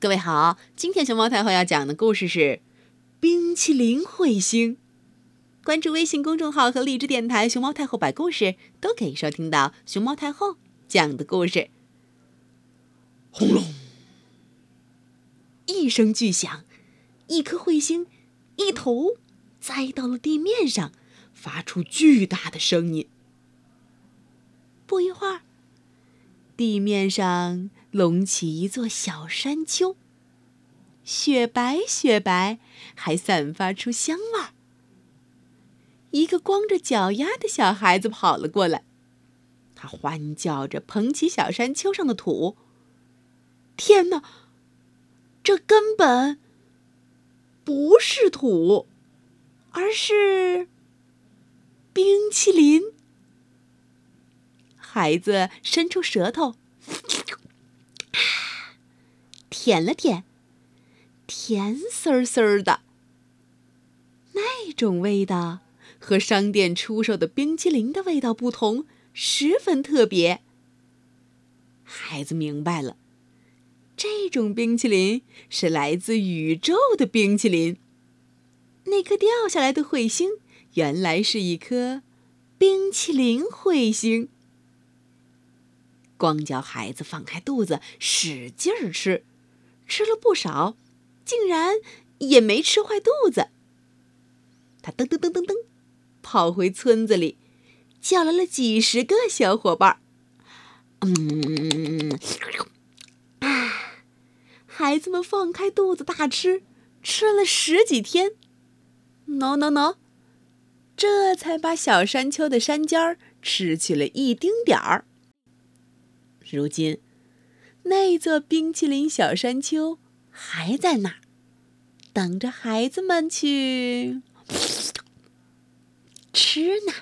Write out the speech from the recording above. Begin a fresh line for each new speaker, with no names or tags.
各位好，今天熊猫太后要讲的故事是《冰淇淋彗星》。关注微信公众号和荔枝电台“熊猫太后摆故事”，都可以收听到熊猫太后讲的故事。轰隆！一声巨响，一颗彗星一头栽到了地面上，发出巨大的声音。不一会儿，地面上……隆起一座小山丘，雪白雪白，还散发出香味儿。一个光着脚丫的小孩子跑了过来，他欢叫着捧起小山丘上的土。天哪，这根本不是土，而是冰淇淋。孩子伸出舌头。舔了舔，甜丝丝的。那种味道和商店出售的冰淇淋的味道不同，十分特别。孩子明白了，这种冰淇淋是来自宇宙的冰淇淋。那颗掉下来的彗星，原来是一颗冰淇淋彗星。光脚孩子放开肚子，使劲儿吃。吃了不少，竟然也没吃坏肚子。他噔噔噔噔噔，跑回村子里，叫来了几十个小伙伴儿。嗯，啊，孩子们放开肚子大吃，吃了十几天。喏喏喏，这才把小山丘的山尖儿吃去了一丁点儿。如今。那座冰淇淋小山丘还在那儿，等着孩子们去吃呢。